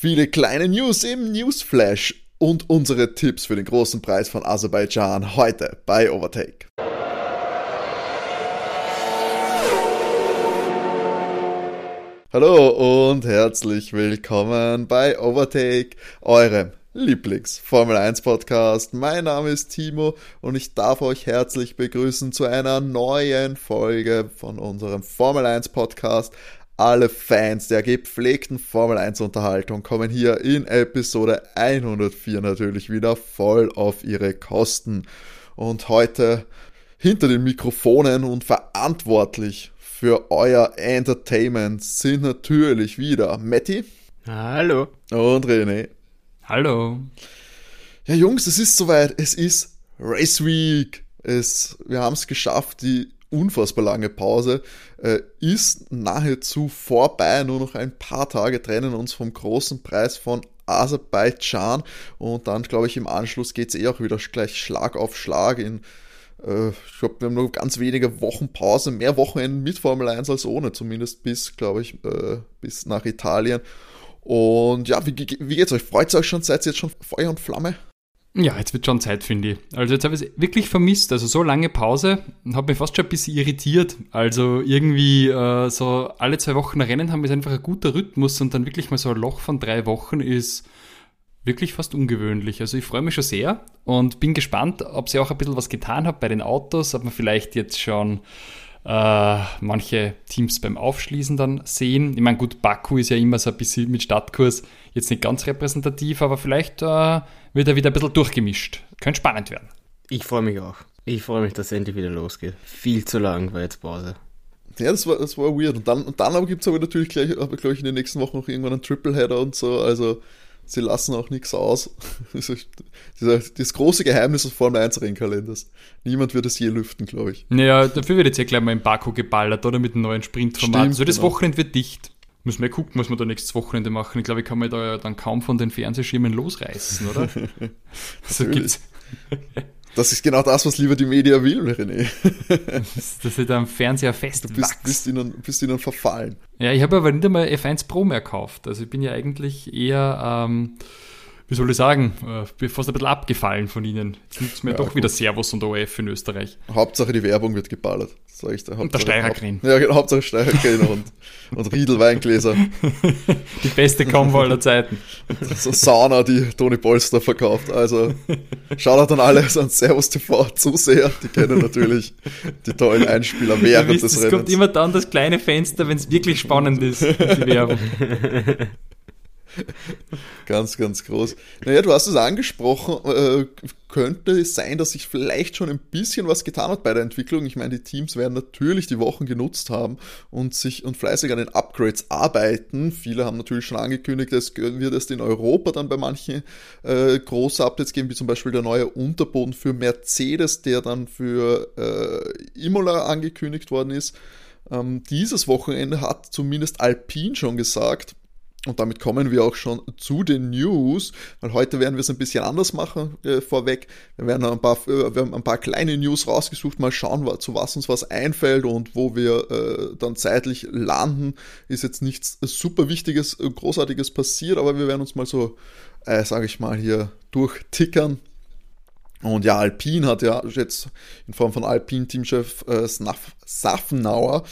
viele kleine News im Newsflash und unsere Tipps für den großen Preis von Aserbaidschan heute bei Overtake. Hallo und herzlich willkommen bei Overtake, eurem Lieblings-Formel 1 Podcast. Mein Name ist Timo und ich darf euch herzlich begrüßen zu einer neuen Folge von unserem Formel 1 Podcast. Alle Fans der gepflegten Formel 1 Unterhaltung kommen hier in Episode 104 natürlich wieder voll auf ihre Kosten. Und heute hinter den Mikrofonen und verantwortlich für euer Entertainment sind natürlich wieder Matti. Hallo. Und René. Hallo. Ja, Jungs, es ist soweit. Es ist Race Week. Es, wir haben es geschafft. Die unfassbar lange Pause äh, ist nahezu vorbei. Nur noch ein paar Tage trennen uns vom großen Preis von Aserbaidschan. Und dann, glaube ich, im Anschluss geht es eh auch wieder gleich Schlag auf Schlag in äh, ich glaube, wir haben nur ganz wenige Wochen Pause, mehr Wochenenden mit Formel 1 als ohne, zumindest bis, glaube ich, äh, bis nach Italien. Und ja, wie, wie geht's euch? Freut es euch schon? Seid ihr jetzt schon Feuer und Flamme? Ja, jetzt wird schon Zeit, finde ich. Also jetzt habe ich es wirklich vermisst. Also so lange Pause, habe mich fast schon ein bisschen irritiert. Also irgendwie äh, so alle zwei Wochen Rennen haben ist einfach ein guter Rhythmus und dann wirklich mal so ein Loch von drei Wochen ist wirklich fast ungewöhnlich. Also ich freue mich schon sehr und bin gespannt, ob sie auch ein bisschen was getan hat bei den Autos, ob man vielleicht jetzt schon äh, manche Teams beim Aufschließen dann sehen. Ich meine, gut, Baku ist ja immer so ein bisschen mit Startkurs jetzt nicht ganz repräsentativ, aber vielleicht äh, wird er wieder ein bisschen durchgemischt. Könnte spannend werden. Ich freue mich auch. Ich freue mich, dass es endlich wieder losgeht. Viel zu lang war jetzt Pause. Ja, das war, das war weird. Und dann, und dann gibt es aber natürlich gleich, glaube ich, in den nächsten Wochen noch irgendwann einen Tripleheader und so. Also sie lassen auch nichts aus. Das große Geheimnis des Formel 1 Rennkalenders. Niemand wird es je lüften, glaube ich. Naja, dafür wird jetzt ja gleich mal in Baku geballert, oder? Mit einem neuen Sprintformat. Stimmt, so das genau. Wochenende wird dicht. Müssen wir gucken, was wir da nächstes Wochenende machen. Ich glaube, ich kann mir da ja dann kaum von den Fernsehschirmen losreißen, oder? so gibt's. Das ist genau das, was lieber die Media will, René. dass sie da am Fernseher fest Du bist, bist, ihnen, bist ihnen verfallen. Ja, ich habe aber nicht einmal F1 Pro mehr gekauft. Also ich bin ja eigentlich eher ähm, wie soll ich sagen, äh, fast ein bisschen abgefallen von ihnen. Jetzt nutzt mir ja, doch gut. wieder Servus und OF in Österreich. Hauptsache die Werbung wird geballert. Sag ich da. und der Steirergrin. Ja, genau, Hauptsache Steirergrin und, und Riedel Weingläser. Die beste Combo aller Zeiten. So Sauna, die Toni Polster verkauft. Also schaut dann alle an Servus TV Zuseher. Die kennen natürlich die tollen Einspieler während wisst, des Rennens. Es kommt immer dann das kleine Fenster, wenn es wirklich spannend ist, die Werbung. ganz, ganz groß. Naja, du hast es angesprochen, äh, könnte es sein, dass sich vielleicht schon ein bisschen was getan hat bei der Entwicklung. Ich meine, die Teams werden natürlich die Wochen genutzt haben und sich und fleißig an den Upgrades arbeiten. Viele haben natürlich schon angekündigt, es wird es in Europa dann bei manchen äh, große Updates geben, wie zum Beispiel der neue Unterboden für Mercedes, der dann für äh, Imola angekündigt worden ist. Ähm, dieses Wochenende hat zumindest Alpine schon gesagt, und damit kommen wir auch schon zu den News, weil heute werden wir es ein bisschen anders machen äh, vorweg. Wir werden ein paar, äh, wir haben ein paar kleine News rausgesucht, mal schauen, zu was uns was einfällt und wo wir äh, dann zeitlich landen. Ist jetzt nichts super Wichtiges, äh, Großartiges passiert, aber wir werden uns mal so, äh, sage ich mal, hier durchtickern. Und ja, Alpine hat ja jetzt in Form von Alpine-Teamchef äh, Safnauer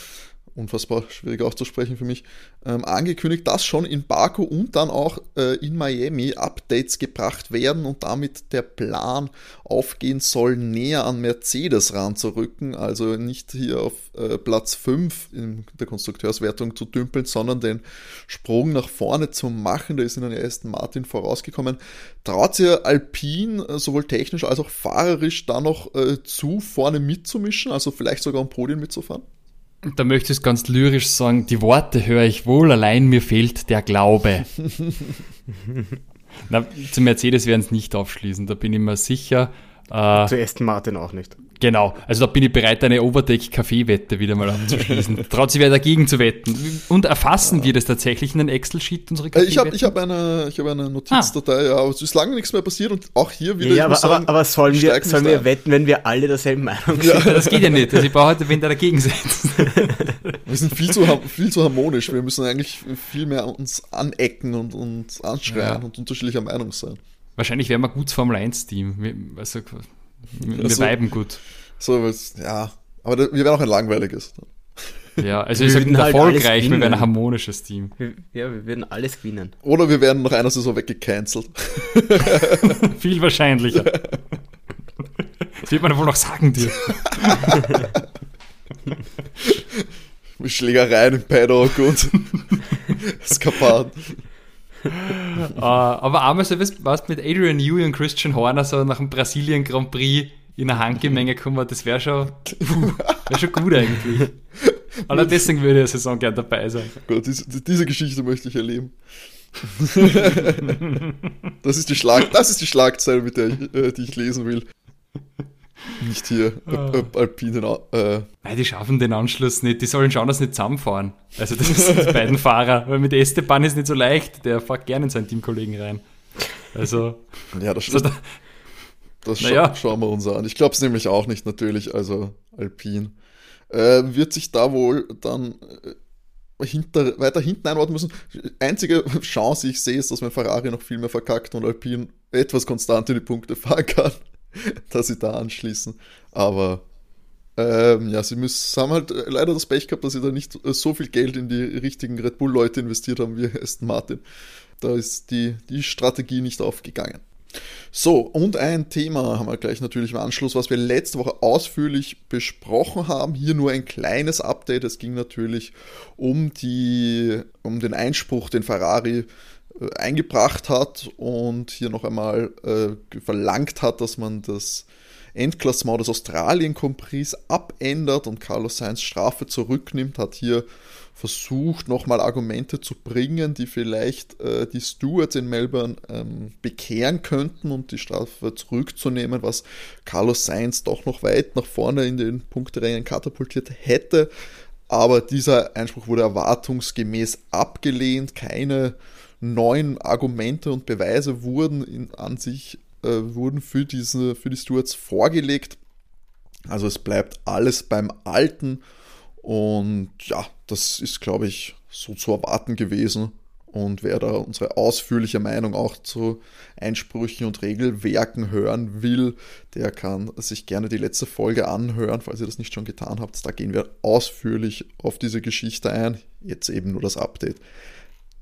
unfassbar schwierig auszusprechen für mich, ähm, angekündigt, dass schon in Baku und dann auch äh, in Miami Updates gebracht werden und damit der Plan aufgehen soll, näher an Mercedes ranzurücken, also nicht hier auf äh, Platz 5 in der Konstrukteurswertung zu dümpeln, sondern den Sprung nach vorne zu machen. Da ist in der ersten Martin vorausgekommen. Traut sich Alpine äh, sowohl technisch als auch fahrerisch da noch äh, zu vorne mitzumischen, also vielleicht sogar am Podium mitzufahren? Da möchte ich ganz lyrisch sagen, die Worte höre ich wohl, allein mir fehlt der Glaube. Na, zu Mercedes werden es nicht aufschließen, da bin ich mir sicher. Äh, zu Aston Martin auch nicht. Genau, also da bin ich bereit, eine Overdeck-Kaffee-Wette wieder mal abzuschließen. Traut sich wer dagegen zu wetten? Und erfassen ja. wir das tatsächlich in den Excel-Sheet, unsere Kaffee Ich habe ich hab eine, hab eine Notizdatei, ah. ja, aber es ist lange nichts mehr passiert und auch hier wieder. Ja, aber, sagen, aber, aber, sollen, wir, sollen wir wetten, wenn wir alle derselben Meinung sind? Ja. Das geht ja nicht, also ich brauche heute wen der dagegen setzt. Wir sind viel zu, viel zu harmonisch. Wir müssen eigentlich viel mehr uns anecken und uns anschreien ja. und unterschiedlicher Meinung sein. Wahrscheinlich wären wir gut Formel 1-Team. Wir, also, wir also, weiben gut. So, ja. Aber wir wären auch ein langweiliges. Ja, also wir sind halt erfolgreich, wir wären ein harmonisches Team. Ja, wir würden alles gewinnen. Oder wir werden nach einer Saison weggecancelt. Viel wahrscheinlicher. Das wird man wohl noch sagen dir. Mit Schlägereien im Paddock und Eskapaden. Uh, aber einmal so was mit Adrian Newey und Christian Horner so nach dem Brasilien Grand Prix in eine Handgemenge kommen, das wäre schon, wär schon gut eigentlich. Aber deswegen würde ich Saison gern dabei sein. Gut, diese, diese Geschichte möchte ich erleben. das, ist die Schlag, das ist die Schlagzeile, mit der ich, äh, die ich lesen will. Nicht hier ah. Alpine. Äh. Nein, die schaffen den Anschluss nicht. Die sollen schauen, dass sie nicht zusammenfahren. Also das sind die beiden Fahrer. Weil mit Esteban ist nicht so leicht. Der fährt gerne in seinen Teamkollegen rein. Also. Ja, das stimmt. Also, das scha ja. schauen wir uns an. Ich glaube es nämlich auch nicht, natürlich. Also Alpine. Äh, wird sich da wohl dann äh, hinter, weiter hinten einordnen müssen. Einzige Chance, die ich sehe, ist, dass mein Ferrari noch viel mehr verkackt und Alpine etwas konstant in die Punkte fahren kann. dass sie da anschließen. Aber ähm, ja, sie müssen, haben halt leider das Pech gehabt, dass sie da nicht so viel Geld in die richtigen Red Bull-Leute investiert haben wie Aston Martin. Da ist die, die Strategie nicht aufgegangen. So, und ein Thema haben wir gleich natürlich im Anschluss, was wir letzte Woche ausführlich besprochen haben. Hier nur ein kleines Update. Es ging natürlich um, die, um den Einspruch, den Ferrari äh, eingebracht hat und hier noch einmal äh, verlangt hat, dass man das Endklassement des Australien Compris abändert und Carlos Sainz Strafe zurücknimmt, hat hier versucht, nochmal Argumente zu bringen, die vielleicht äh, die Stewards in Melbourne ähm, bekehren könnten und die Strafe zurückzunehmen, was Carlos Sainz doch noch weit nach vorne in den Punkterängen katapultiert hätte. Aber dieser Einspruch wurde erwartungsgemäß abgelehnt. Keine neuen Argumente und Beweise wurden in, an sich äh, wurden für diese für die Stewards vorgelegt. Also es bleibt alles beim Alten und ja, das ist glaube ich so zu erwarten gewesen. Und wer da unsere ausführliche Meinung auch zu Einsprüchen und Regelwerken hören will, der kann sich gerne die letzte Folge anhören, falls ihr das nicht schon getan habt. Da gehen wir ausführlich auf diese Geschichte ein. Jetzt eben nur das Update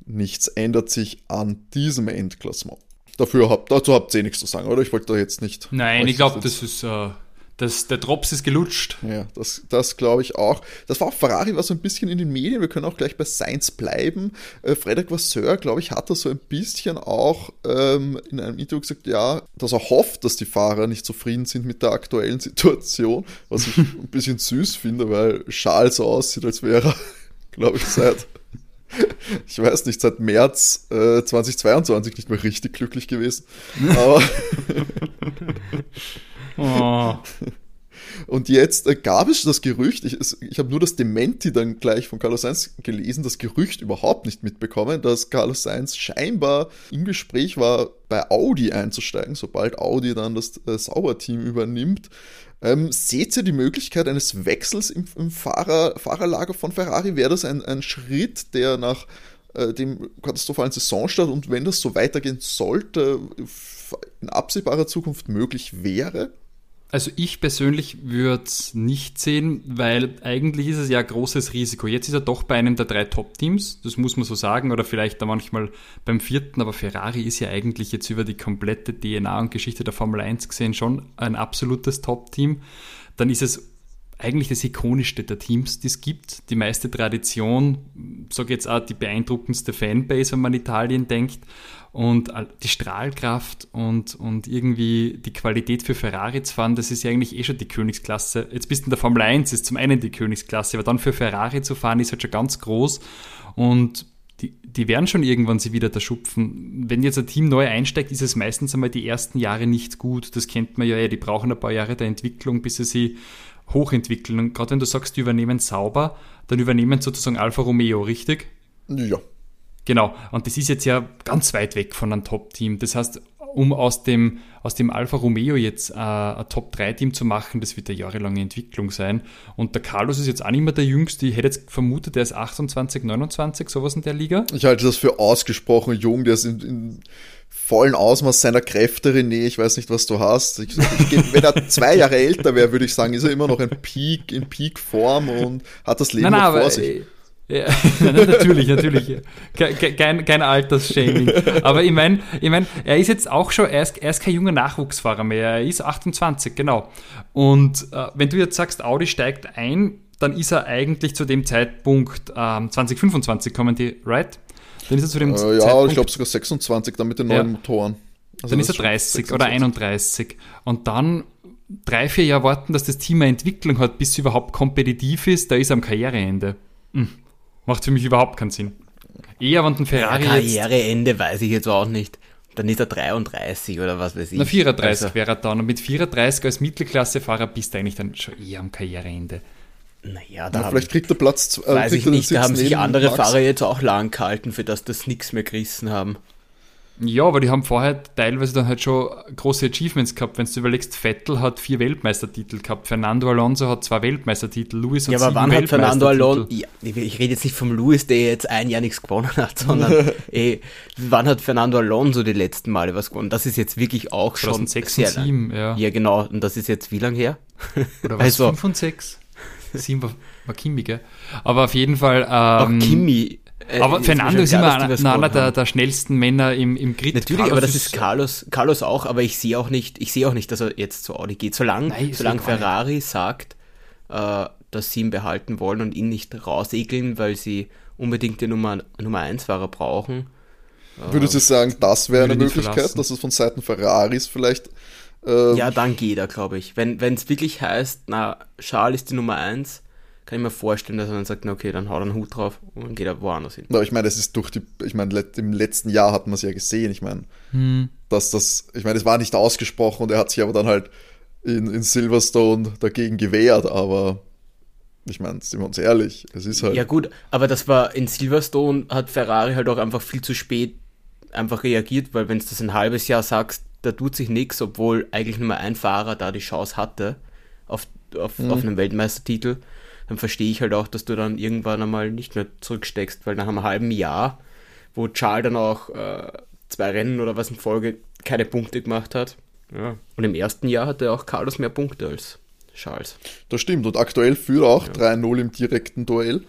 nichts ändert sich an diesem Endklassement. Dafür habt, dazu habt ihr eh nichts zu sagen, oder? Ich wollte da jetzt nicht. Nein, ich glaube, das ist. Uh das, der Drops ist gelutscht. Ja, das, das glaube ich auch. Das war auch Ferrari, war so ein bisschen in den Medien. Wir können auch gleich bei Science bleiben. Äh, Frederic Vasseur, glaube ich, hat da so ein bisschen auch ähm, in einem Interview gesagt, ja, dass er hofft, dass die Fahrer nicht zufrieden sind mit der aktuellen Situation, was ich ein bisschen süß finde, weil Charles so aussieht, als wäre er, glaube ich, seit ich weiß nicht, seit März äh, 2022 nicht mehr richtig glücklich gewesen. Aber oh. Und jetzt äh, gab es das Gerücht, ich, ich habe nur das Dementi dann gleich von Carlos Sainz gelesen, das Gerücht überhaupt nicht mitbekommen, dass Carlos Sainz scheinbar im Gespräch war, bei Audi einzusteigen, sobald Audi dann das äh, Sauberteam übernimmt. Ähm, seht ihr die Möglichkeit eines Wechsels im, im Fahrer, Fahrerlager von Ferrari? Wäre das ein, ein Schritt, der nach äh, dem katastrophalen Saisonstart und wenn das so weitergehen sollte, in absehbarer Zukunft möglich wäre? Also ich persönlich würde es nicht sehen, weil eigentlich ist es ja ein großes Risiko. Jetzt ist er doch bei einem der drei Top-Teams, das muss man so sagen, oder vielleicht da manchmal beim vierten, aber Ferrari ist ja eigentlich jetzt über die komplette DNA und Geschichte der Formel 1 gesehen schon ein absolutes Top-Team. Dann ist es eigentlich das ikonischste der Teams, die es gibt, die meiste Tradition, sage jetzt auch die beeindruckendste Fanbase, wenn man an Italien denkt und die Strahlkraft und, und irgendwie die Qualität für Ferrari zu fahren, das ist ja eigentlich eh schon die Königsklasse. Jetzt bist du in der Formel 1, ist zum einen die Königsklasse, aber dann für Ferrari zu fahren, ist halt schon ganz groß und die, die werden schon irgendwann sie wieder da schupfen. Wenn jetzt ein Team neu einsteigt, ist es meistens einmal die ersten Jahre nicht gut. Das kennt man ja, die brauchen ein paar Jahre der Entwicklung, bis sie sie hochentwickeln. Und gerade wenn du sagst, die übernehmen sauber, dann übernehmen sozusagen Alfa Romeo, richtig? Ja. Genau. Und das ist jetzt ja ganz weit weg von einem Top-Team. Das heißt, um aus dem, aus dem Alfa Romeo jetzt äh, ein Top-3-Team zu machen, das wird eine jahrelange Entwicklung sein. Und der Carlos ist jetzt auch nicht mehr der Jüngste. Ich hätte jetzt vermutet, der ist 28, 29, sowas in der Liga. Ich halte das für ausgesprochen jung, der ist in, in vollen Ausmaß seiner Kräfte, René. Ich weiß nicht, was du hast. Ich, ich wenn er zwei Jahre älter wäre, würde ich sagen, ist er immer noch ein Peak, in Peak-Form und hat das Leben nein, nein, vor sich. Ja, natürlich, natürlich. Kein, kein Altersshaming. Aber ich meine, ich mein, er ist jetzt auch schon, er ist, er ist kein junger Nachwuchsfahrer mehr. Er ist 28, genau. Und äh, wenn du jetzt sagst, Audi steigt ein, dann ist er eigentlich zu dem Zeitpunkt ähm, 2025 kommen die, right? Dann ist er zu dem äh, Ja, ich glaube sogar 26 dann mit den neuen ja. Motoren. Also dann ist er 30 26. oder 31. Und dann drei, vier Jahre warten, dass das Team eine Entwicklung hat, bis es überhaupt kompetitiv ist, da ist er am Karriereende. Hm. Macht für mich überhaupt keinen Sinn. Eher, wenn ein Ferrari ja, Karriereende weiß ich jetzt auch nicht. Dann ist er 33 oder was weiß ich. Na, 34 also. wäre er dann. Und mit 34 als Mittelklassefahrer bist du eigentlich dann schon eher am Karriereende. Naja, da Na, vielleicht kriegt er Platz. Äh, weiß ich nicht, da haben sich andere Max. Fahrer jetzt auch lang gehalten, für das das nichts mehr gerissen haben. Ja, aber die haben vorher teilweise dann halt schon große Achievements gehabt. Wenn du überlegst, Vettel hat vier Weltmeistertitel gehabt, Fernando Alonso hat zwei Weltmeistertitel, Luis hat Ja, aber wann hat Fernando Alonso, ja, ich rede jetzt nicht vom Luis, der jetzt ein Jahr nichts gewonnen hat, sondern ey, wann hat Fernando Alonso die letzten Male was gewonnen? Das ist jetzt wirklich auch 2006 schon 2006 und 7, ja. Ja, genau. Und das ist jetzt wie lange her? Oder was, also, 5 und 6? 7 war, war Kimi, gell? Aber auf jeden Fall... Ähm, auch Kimi äh, aber Fernando ist immer einer, einer der, der, schnellsten Männer im, im Grid. Natürlich, Carlos aber das ist Carlos, Carlos auch, aber ich sehe auch nicht, ich sehe auch nicht, dass er jetzt zu Audi geht. Solange, Nein, solange Ferrari nicht. sagt, äh, dass sie ihn behalten wollen und ihn nicht rausegeln, weil sie unbedingt den Nummer, Nummer 1 Fahrer brauchen. Würdest du sagen, das wäre eine Möglichkeit, dass es von Seiten Ferraris vielleicht äh, ja, dann geht er, glaube ich. Wenn es wirklich heißt, na, Charles ist die Nummer 1, kann ich mir vorstellen, dass er dann sagt, na okay, dann haut er einen Hut drauf und dann geht er woanders hin. Aber ich meine, das ist durch die, ich meine, im letzten Jahr hat man es ja gesehen, ich meine, hm. dass das, ich meine, es war nicht ausgesprochen und er hat sich aber dann halt in, in Silverstone dagegen gewehrt, aber ich meine, sind wir uns ehrlich, es ist halt. Ja, gut, aber das war in Silverstone hat Ferrari halt auch einfach viel zu spät einfach reagiert, weil wenn du das ein halbes Jahr sagst, da tut sich nichts, obwohl eigentlich nur mal ein Fahrer da die Chance hatte auf, auf, mhm. auf einen Weltmeistertitel dann verstehe ich halt auch, dass du dann irgendwann einmal nicht mehr zurücksteckst, weil nach einem halben Jahr, wo Charles dann auch äh, zwei Rennen oder was in Folge keine Punkte gemacht hat, ja. und im ersten Jahr hatte auch Carlos mehr Punkte als Charles. Das stimmt, und aktuell führt auch ja. 3-0 im direkten Duell.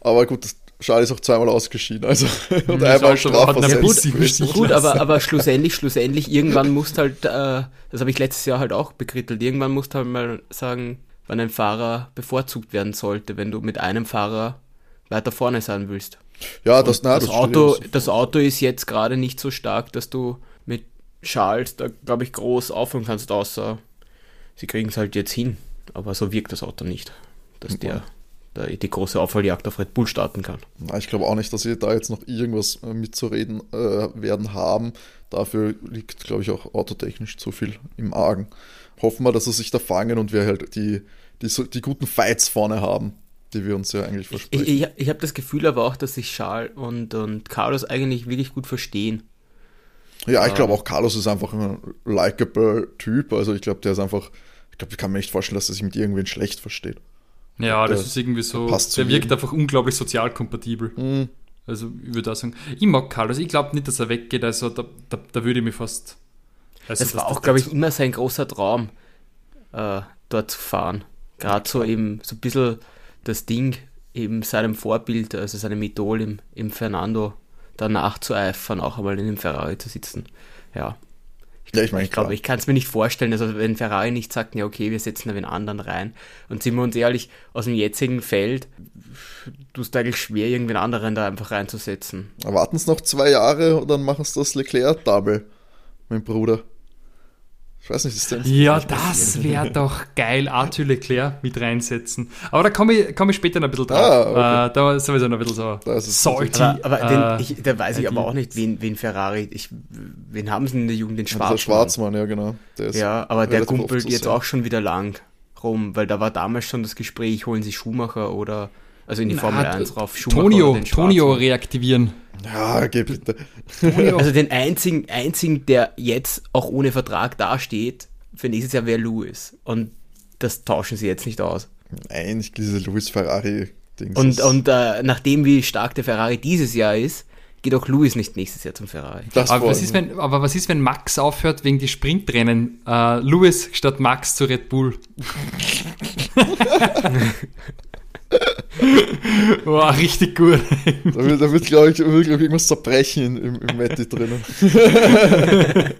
Aber gut, das Charles ist auch zweimal ausgeschieden, also und einmal strafversetzt. Ja, gut, gut aber, aber schlussendlich, schlussendlich, irgendwann musst halt, äh, das habe ich letztes Jahr halt auch bekrittelt, irgendwann musst halt mal sagen, wann ein Fahrer bevorzugt werden sollte, wenn du mit einem Fahrer weiter vorne sein willst. Ja, das, na, das, das Auto, das Auto ist jetzt gerade nicht so stark, dass du mit Charles da, glaube ich, groß aufhören kannst, außer sie kriegen es halt jetzt hin. Aber so wirkt das Auto nicht, dass mhm. der, der die große Aufholjagd auf Red Bull starten kann. Na, ich glaube auch nicht, dass sie da jetzt noch irgendwas äh, mitzureden äh, werden haben. Dafür liegt, glaube ich, auch autotechnisch zu viel im Argen hoffen wir, dass sie sich da fangen und wir halt die, die, die guten Fights vorne haben, die wir uns ja eigentlich versprechen. Ich, ich, ich habe das Gefühl aber auch, dass sich Charles und, und Carlos eigentlich wirklich gut verstehen. Ja, ich glaube auch Carlos ist einfach ein likable Typ. Also ich glaube, der ist einfach, ich glaube, ich kann mir nicht vorstellen, dass er sich mit irgendwen schlecht versteht. Ja, das ist irgendwie so, der, der wirkt einfach unglaublich sozial kompatibel. Mhm. Also ich würde auch sagen, ich mag Carlos, ich glaube nicht, dass er weggeht, also da, da, da würde ich mich fast Weißt das du, war auch, glaube ich, immer sein großer Traum, äh, dort zu fahren. Gerade so eben so ein bisschen das Ding, eben seinem Vorbild, also seinem Idol im, im Fernando, danach zu eifern, auch einmal in dem Ferrari zu sitzen. Ja. Ich, ja, ich, mein, ich glaube, ich kann es mir nicht vorstellen, also wenn Ferrari nicht sagt, ja okay, wir setzen da den anderen rein. Und sind wir uns ehrlich, aus dem jetzigen Feld tust du eigentlich schwer, irgendwen anderen da einfach reinzusetzen. Warten es noch zwei Jahre und dann machen es das Leclerc-Double, mein Bruder. Ich weiß nicht, ist das Ja, das wäre doch geil, Arthur Leclerc mit reinsetzen. Aber da komme ich, komm ich später noch ein bisschen drauf. Ah, okay. äh, da ist sowieso noch ein bisschen so salty. Aber, aber äh, den, ich, da weiß ich aber auch nicht, wen, wen Ferrari, ich, wen haben sie in der Jugend, den Schwarzmann. Der Schwarzmann, ja genau. ja, aber der kumpelt jetzt auch schon wieder lang rum, weil da war damals schon das Gespräch, holen sie Schumacher oder Also in die Formel 1 rauf. Schumacher Tonio, Tonio reaktivieren. Ja, geh bitte. Also den einzigen, einzigen, der jetzt auch ohne Vertrag dasteht, für nächstes Jahr wäre Lewis. Und das tauschen sie jetzt nicht aus. Nein, ich diese Lewis Ferrari. -Dings und und äh, nachdem wie stark der Ferrari dieses Jahr ist, geht auch Lewis nicht nächstes Jahr zum Ferrari. Aber was, ist, wenn, aber was ist, wenn Max aufhört wegen die Sprintrennen? Äh, Lewis statt Max zu Red Bull. Boah, richtig gut. Da wird, da wird glaube ich, glaub ich, irgendwas zerbrechen im, im Matti drinnen.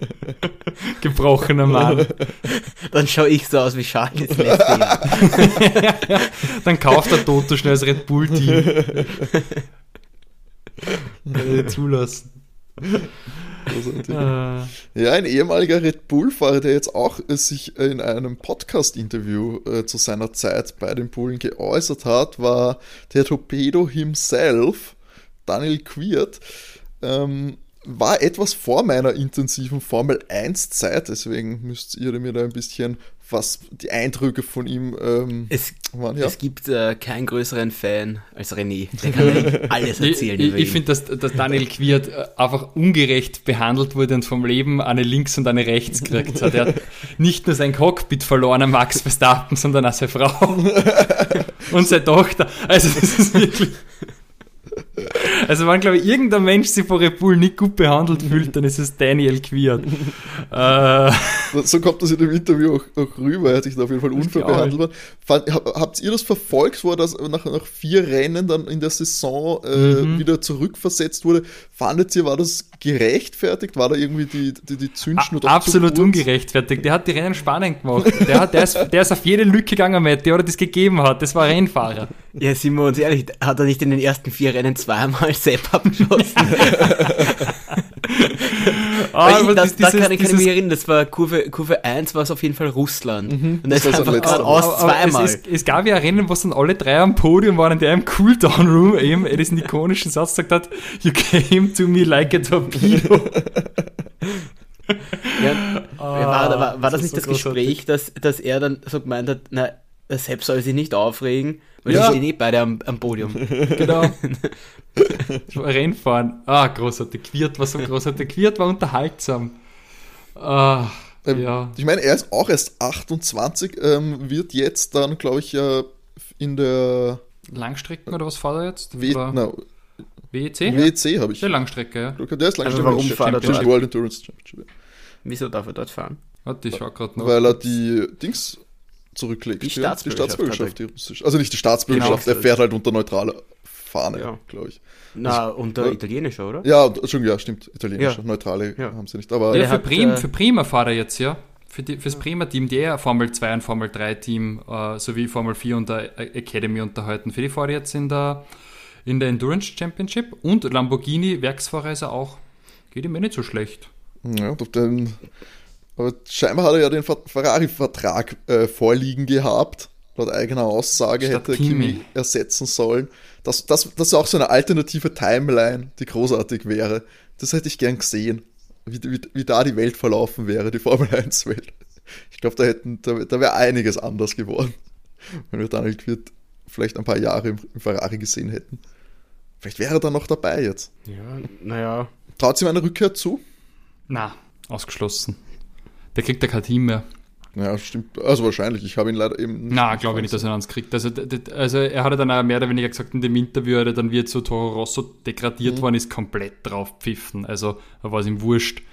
Gebrochener Mann. Dann schaue ich so aus wie Charles Dann kauft der Toto schnell das Red Bull-Team. zulassen. Ah. Ja, ein ehemaliger Red Bull-Fahrer, der jetzt auch äh, sich in einem Podcast-Interview äh, zu seiner Zeit bei den Bullen geäußert hat, war der Torpedo himself, Daniel Quiert. Ähm, war etwas vor meiner intensiven Formel 1 Zeit, deswegen müsst ihr mir da ein bisschen was die Eindrücke von ihm ähm, es, waren. Ja. Es gibt äh, keinen größeren Fan als René. Der kann alles erzählen. ich, ich finde, dass, dass Daniel Quiert äh, einfach ungerecht behandelt wurde und vom Leben eine links und eine rechts gekriegt hat. Er hat nicht nur sein Cockpit verloren an Max Verstappen, sondern auch seine Frau und seine Tochter. Also das ist wirklich also wenn, glaube ich, irgendein Mensch sich von Red Bull nicht gut behandelt fühlt, dann ist es Daniel Quiert. äh, so kommt das in dem Interview auch, auch rüber. Er hat sich da auf jeden Fall unfair behandelt worden. Habt ihr das verfolgt, wo er das nach, nach vier Rennen dann in der Saison äh, mhm. wieder zurückversetzt wurde? Fandet ihr, war das gerechtfertigt? War da irgendwie die, die, die Zündschnur Absolut ungerechtfertigt. Der hat die Rennen spannend gemacht. Der, hat, der, ist, der ist auf jede Lücke gegangen, Matt, der das gegeben hat. Das war Rennfahrer. Ja, sind wir uns ehrlich, hat er nicht in den ersten vier Rennen zweimal Sepp abgeschossen? ah, ich, das, kann, ich, kann ich mich erinnern, das war Kurve, Kurve 1 war es auf jeden Fall Russland. Mhm, und das, das ist einfach geradeaus zweimal. Es, es, es, gab ja Rennen, wo dann alle drei am Podium waren, in der im Cooldown-Room eben diesen ikonischen Satz gesagt hat, you came to me like a torpedo. ja, oh, war, war, war das, das nicht so das Gespräch, dass, dass er dann so gemeint hat, na, Sepp soll sich nicht aufregen, weil ja. stehen eh beide am, am Podium. Genau. Rennfahren. Ah, großartig. Quiert war so großartig. Quiert war unterhaltsam. Ah, ähm, ja. Ich meine, er ist auch erst 28, ähm, wird jetzt dann, glaube ich, ja in der Langstrecken oder was fährt er jetzt? W na, WEC? WEC habe ich. Der Langstrecke, ja. Der ist Langstrecke. Also warum fährt er dort? World Endurance Championship. Wieso darf er dort fahren? Warte, ich schau gerade noch. Weil er die Dings zurücklegt. Die Staatsbürgerschaft. Die Staatsbürgerschaft, die russische. Also nicht die Staatsbürgerschaft, genau. er fährt halt unter neutraler Fahne, ja. glaube ich. Na, also, unter äh, italienischer, oder? Ja, schon, ja, stimmt. Italienischer. Ja. Neutrale ja. haben sie nicht. Aber ja, für, Bremen, äh, für Bremer fahrt er jetzt, ja. Für die, fürs Bremer Team, die eher Formel 2 und Formel 3 Team äh, sowie Formel 4 und der Academy unterhalten. Für die fahrt er jetzt in der, in der Endurance Championship und Lamborghini Werksfahrer ist er auch. Geht ihm eh nicht so schlecht. Ja, und auf den aber scheinbar hat er ja den Ferrari-Vertrag äh, vorliegen gehabt. Laut eigener Aussage Statt hätte er Kimi ersetzen sollen. Das, das, das ist auch so eine alternative Timeline, die großartig wäre. Das hätte ich gern gesehen, wie, wie, wie da die Welt verlaufen wäre, die Formel 1-Welt. Ich glaube, da, hätten, da, da wäre einiges anders geworden, wenn wir Daniel Quirt vielleicht ein paar Jahre im, im Ferrari gesehen hätten. Vielleicht wäre er dann noch dabei jetzt. Ja, naja. Traut sie ihm eine Rückkehr zu? Na, ausgeschlossen. Der kriegt ja kein Team mehr. Ja, stimmt. Also wahrscheinlich. Ich habe ihn leider eben. Na, glaube ich nicht, dass er eins kriegt. Also, also er hat dann auch mehr oder weniger gesagt in dem Interview, er dann wird zu Toro Rosso degradiert mhm. worden ist, komplett drauf pfiffen. Also da war es ihm wurscht.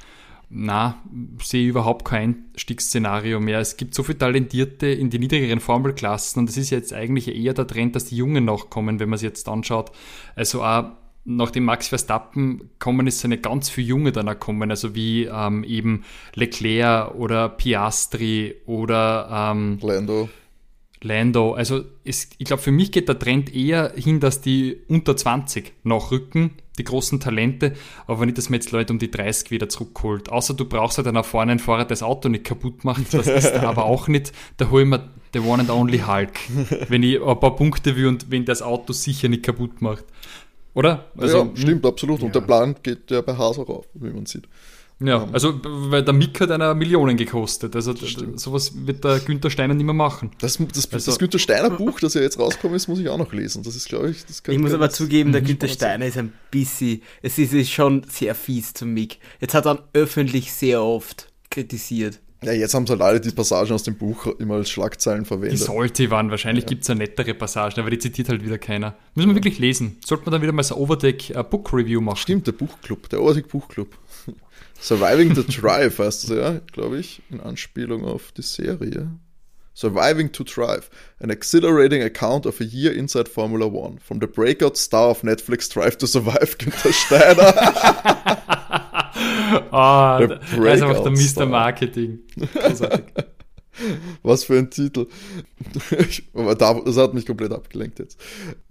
Na, sehe überhaupt kein Einstiegsszenario mehr. Es gibt so viele Talentierte in die niedrigeren Formelklassen und es ist jetzt eigentlich eher der Trend, dass die Jungen nachkommen, wenn man es jetzt anschaut. Also auch nachdem Max Verstappen kommen ist, sind ja ganz viele Junge dann auch kommen, also wie ähm, eben Leclerc oder Piastri oder ähm, Lando. Lando. Also es, ich glaube, für mich geht der Trend eher hin, dass die unter 20 nachrücken, die großen Talente, aber nicht, dass man jetzt Leute um die 30 wieder zurückholt. Außer du brauchst halt einen vorne Fahrer, das Auto nicht kaputt macht. Das ist aber auch nicht. Da hole ich mir the one and only Hulk, wenn ich ein paar Punkte will und wenn das Auto sicher nicht kaputt macht. Oder? Also, ja, stimmt, absolut. Und der Plan geht ja bei Haas auch auf, wie man sieht. Ja, also weil der Mick hat einer Millionen gekostet. Also sowas wird der Günther Steiner nicht mehr machen. Das, das, also, das Günther Steiner Buch, das ja jetzt rausgekommen ist, muss ich auch noch lesen. Das ist, glaube ich, das Ich muss aber zugeben, der Günther Steiner ist ein bisschen, es ist, ist schon sehr fies zum Mick. Jetzt hat er öffentlich sehr oft kritisiert. Ja, jetzt haben sie halt alle die Passagen aus dem Buch immer als Schlagzeilen verwendet. Die sollte waren. Wahrscheinlich ja. gibt es ja nettere Passagen, aber die zitiert halt wieder keiner. Müssen wir wirklich lesen. Sollte man dann wieder mal so Overdeck uh, Book Review machen. Stimmt, der Buchclub, der Overdeck Buchclub. Surviving the Drive heißt es ja, glaube ich, in Anspielung auf die Serie. Surviving to Drive, an exhilarating account of a year inside Formula One. From the breakout star of Netflix Drive to Survive, Günther Steiner. oh, der er ist einfach der Mr. Marketing. Großartig. Was für ein Titel. Aber das hat mich komplett abgelenkt jetzt.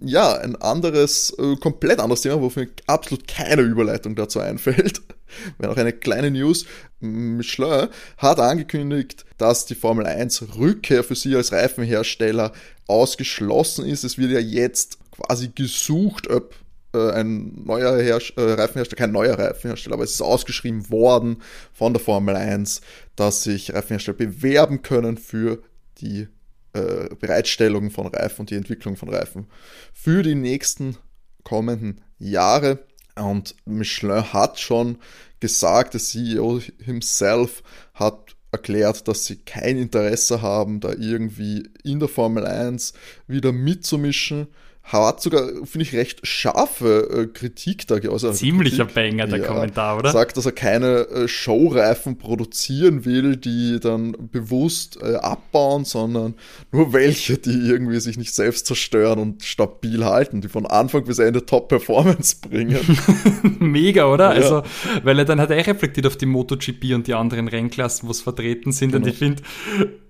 Ja, ein anderes, äh, komplett anderes Thema, wofür mir absolut keine Überleitung dazu einfällt. Wäre noch eine kleine News. Michelin hat angekündigt, dass die Formel 1 Rückkehr für sie als Reifenhersteller ausgeschlossen ist. Es wird ja jetzt quasi gesucht, ob äh, ein neuer Herst äh, Reifenhersteller, kein neuer Reifenhersteller, aber es ist ausgeschrieben worden von der Formel 1, dass sich Reifenhersteller bewerben können für die äh, Bereitstellung von Reifen und die Entwicklung von Reifen für die nächsten kommenden Jahre. Und Michelin hat schon gesagt, der CEO himself hat erklärt, dass sie kein Interesse haben, da irgendwie in der Formel 1 wieder mitzumischen hat sogar, finde ich, recht scharfe äh, Kritik da geäußert. Ziemlicher Kritik, Banger, der ja, Kommentar, oder? Sagt, dass er keine äh, Showreifen produzieren will, die dann bewusst äh, abbauen, sondern nur welche, die irgendwie sich nicht selbst zerstören und stabil halten, die von Anfang bis Ende Top-Performance bringen. Mega, oder? Ja. Also, weil er dann hat er reflektiert auf die MotoGP und die anderen Rennklassen, wo es vertreten sind. Genau. Und ich finde,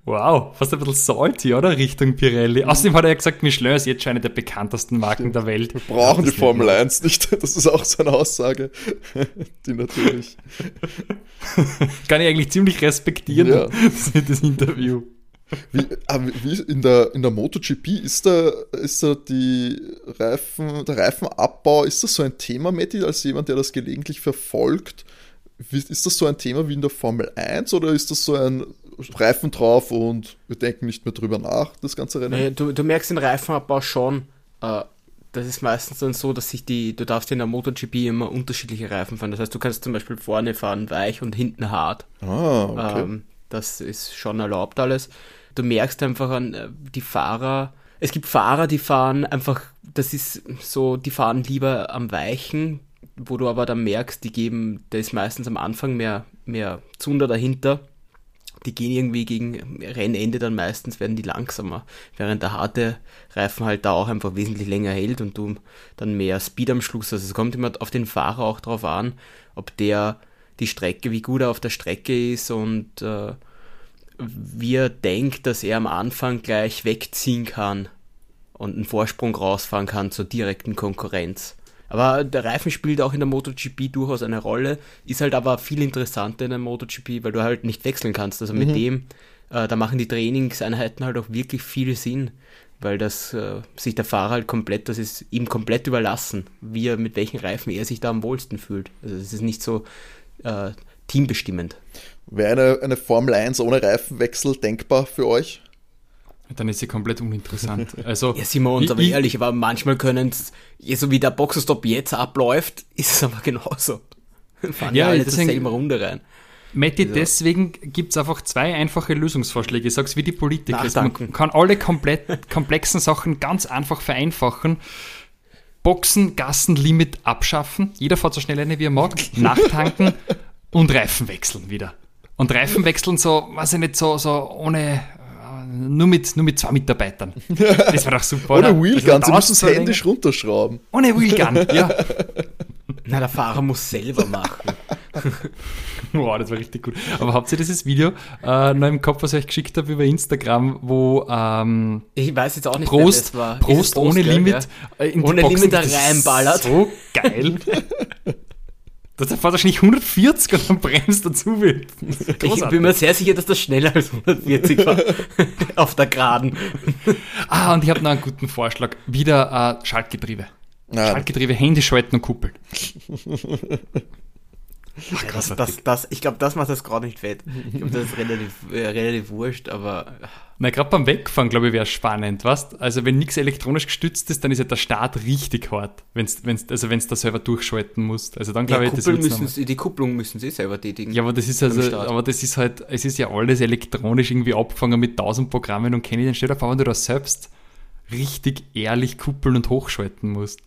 Wow, fast ein bisschen salty, oder? Richtung Pirelli. Außerdem hat er ja gesagt, Michelin ist jetzt schon eine der bekanntesten Marken der Welt. Wir brauchen die Formel nicht 1 nicht. Das ist auch so eine Aussage, die natürlich. Kann ich eigentlich ziemlich respektieren, ja. das Interview. Wie, ah, wie in, der, in der MotoGP ist da, ist da die Reifen, der Reifenabbau, ist das so ein Thema, Matti, als jemand, der das gelegentlich verfolgt? Ist das so ein Thema wie in der Formel 1 oder ist das so ein Reifen drauf und wir denken nicht mehr drüber nach, das ganze Rennen. Du, du merkst den Reifenabbau schon. Äh, das ist meistens dann so, dass sich die, du darfst in der MotoGP immer unterschiedliche Reifen fahren. Das heißt, du kannst zum Beispiel vorne fahren weich und hinten hart. Ah, okay. Ähm, das ist schon erlaubt alles. Du merkst einfach an äh, die Fahrer, es gibt Fahrer, die fahren einfach, das ist so, die fahren lieber am Weichen, wo du aber dann merkst, die geben, da ist meistens am Anfang mehr, mehr Zunder dahinter die gehen irgendwie gegen Rennende dann meistens, werden die langsamer, während der harte Reifen halt da auch einfach wesentlich länger hält und du dann mehr Speed am Schluss hast. Also es kommt immer auf den Fahrer auch drauf an, ob der die Strecke, wie gut er auf der Strecke ist und äh, wie er denkt, dass er am Anfang gleich wegziehen kann und einen Vorsprung rausfahren kann zur direkten Konkurrenz. Aber der Reifen spielt auch in der MotoGP durchaus eine Rolle, ist halt aber viel interessanter in der MotoGP, weil du halt nicht wechseln kannst. Also mit mhm. dem, äh, da machen die Trainingseinheiten halt auch wirklich viel Sinn, weil das äh, sich der Fahrer halt komplett, das ist ihm komplett überlassen, wie er, mit welchen Reifen er sich da am wohlsten fühlt. Also es ist nicht so äh, teambestimmend. Wäre eine, eine Formel 1 ohne Reifenwechsel denkbar für euch? Dann ist sie komplett uninteressant. Also, ja, sind wir uns aber ehrlich, aber manchmal können es, so wie der Boxerstop jetzt abläuft, ist es aber genauso. Fahren ja, alle deswegen, selbe Runde rein. Matti, also. deswegen gibt es einfach zwei einfache Lösungsvorschläge. Ich sag's wie die Politiker. Man kann alle komplett komplexen Sachen ganz einfach vereinfachen. Boxen, Gassenlimit abschaffen. Jeder fährt so schnell eine, wie er mag. Nachtanken und Reifen wechseln wieder. Und Reifen wechseln so, weiß ich nicht, so, so ohne nur mit, nur mit zwei Mitarbeitern. Das war doch super. Ohne Wheelgun, sie müssen es händisch runterschrauben. Ohne Wheelgun, ja. Na, der Fahrer muss selber machen. wow, das war richtig gut. Aber habt ihr dieses Video äh, noch im Kopf, was ich euch geschickt habe über Instagram, wo ähm, ich weiß jetzt auch nicht, Prost, war. Prost, Prost ohne Limit ja? Äh, ohne Limit da reinballert. So geil. Das fährt wahrscheinlich 140 und dann bremst dazu wird. Ich bin mir sehr sicher, dass das schneller als 140 war. Auf der Geraden. Ah, und ich habe noch einen guten Vorschlag. Wieder äh, Schaltgetriebe. Schaltgetriebe, Hände schalten und kuppeln. Ach, das, das, das, ich glaube, das macht das gerade nicht fett. Ich glaube, das ist relativ, äh, relativ wurscht, aber. Na, gerade beim Wegfahren, glaube ich, wäre es spannend, weißt Also, wenn nichts elektronisch gestützt ist, dann ist ja der Start richtig hart, wenn's, wenn's, also wenn es da selber durchschalten musst. Also, dann glaube ja, ich, das müssen Die Kupplung müssen sie selber tätigen. Ja, aber das ist also, aber das ist halt, es ist ja alles elektronisch irgendwie abgefangen mit tausend Programmen und kenne ich den Stell dir vor, wenn du das selbst richtig ehrlich kuppeln und hochschalten musst.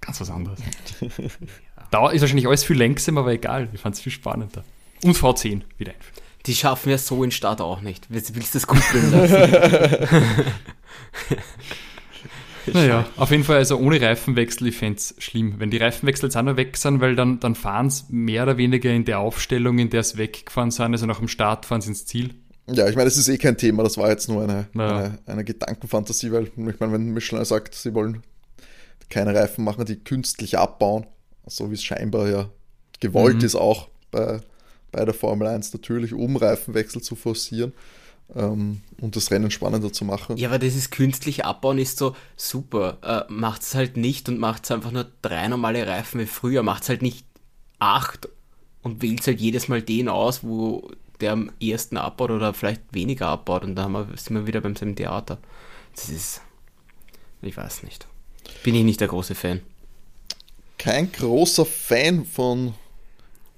Ganz was anderes. Da ist wahrscheinlich alles viel langsamer, aber egal. Ich fand es viel spannender. Und V10 wieder einführen. Die schaffen wir so in Start auch nicht. Willst du das kuppeln lassen? naja, auf jeden Fall, also ohne Reifenwechsel, ich fände es schlimm. Wenn die Reifenwechsel jetzt auch noch weg sind, weil dann, dann fahren sie mehr oder weniger in der Aufstellung, in der es weggefahren sind, also nach dem Start fahren sie ins Ziel. Ja, ich meine, das ist eh kein Thema, das war jetzt nur eine, ja. eine, eine Gedankenfantasie, weil ich meine, wenn Michelin sagt, sie wollen keine Reifen machen, die künstlich abbauen, so wie es scheinbar ja gewollt mhm. ist, auch bei, bei der Formel 1 natürlich, um Reifenwechsel zu forcieren ähm, und das Rennen spannender zu machen. Ja, aber das ist künstlich abbauen ist so super. Äh, macht es halt nicht und macht es einfach nur drei normale Reifen wie früher. Macht es halt nicht acht und wählt halt jedes Mal den aus, wo der am ersten abbaut oder vielleicht weniger abbaut und da haben wir, sind wir wieder beim selben Theater. Das ist, ich weiß nicht. Bin ich nicht der große Fan kein großer Fan von.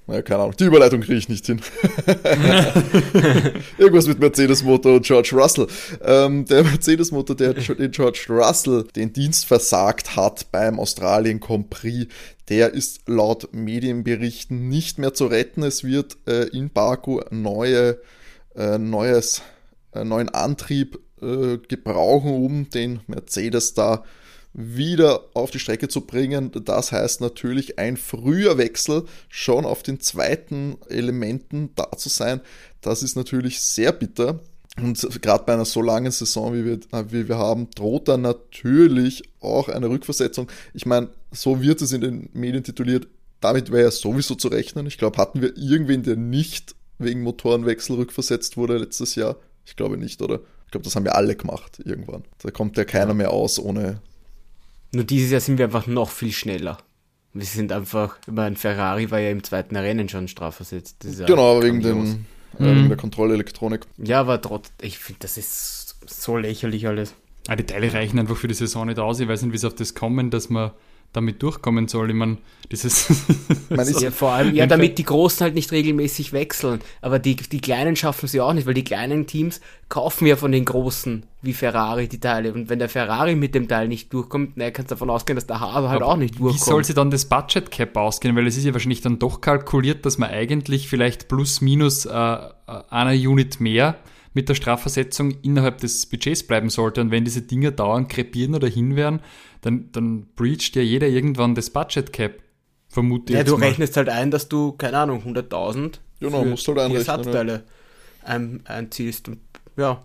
Naja, keine Ahnung, die Überleitung kriege ich nicht hin. Irgendwas mit Mercedes-Motor und George Russell. Ähm, der Mercedes-Motor, der den George Russell den Dienst versagt hat beim Australien Grand Prix, der ist laut Medienberichten nicht mehr zu retten. Es wird äh, in Baku neue, äh, neues, äh, neuen Antrieb äh, gebrauchen, um den Mercedes da wieder auf die Strecke zu bringen. Das heißt natürlich ein früher Wechsel schon auf den zweiten Elementen da zu sein. Das ist natürlich sehr bitter. Und gerade bei einer so langen Saison, wie wir, wie wir haben, droht dann natürlich auch eine Rückversetzung. Ich meine, so wird es in den Medien tituliert. Damit wäre ja sowieso zu rechnen. Ich glaube, hatten wir irgendwen, der nicht wegen Motorenwechsel rückversetzt wurde letztes Jahr? Ich glaube nicht, oder? Ich glaube, das haben wir alle gemacht irgendwann. Da kommt ja keiner mehr aus ohne nur dieses Jahr sind wir einfach noch viel schneller. Wir sind einfach, ich meine, Ferrari war ja im zweiten Rennen schon strafversetzt. Genau, aber wegen, dem, äh, wegen mhm. der Kontrollelektronik. Ja, aber trotzdem, ich finde, das ist so lächerlich alles. Ah, die Teile reichen einfach für die Saison nicht aus. Ich weiß nicht, wie sie auf das kommen, dass man damit durchkommen soll. Ich meine, dieses. ja, vor allem, ja, damit die Großen halt nicht regelmäßig wechseln. Aber die, die Kleinen schaffen sie auch nicht, weil die kleinen Teams kaufen ja von den Großen wie Ferrari die Teile. Und wenn der Ferrari mit dem Teil nicht durchkommt, naja, kannst du davon ausgehen, dass der Haber halt auch nicht durchkommt. Wie soll sie dann das Budget Cap ausgehen? Weil es ist ja wahrscheinlich dann doch kalkuliert, dass man eigentlich vielleicht plus minus äh, äh einer Unit mehr mit der Strafversetzung innerhalb des Budgets bleiben sollte. Und wenn diese Dinger dauernd krepieren oder hinwehren, dann, dann breacht ja jeder irgendwann das Budget Cap. Vermute ich. Ja, du mal. rechnest halt ein, dass du, keine Ahnung, 100.000 genau, musst halt Ersatzteile ja. ein, einziehst. Ja.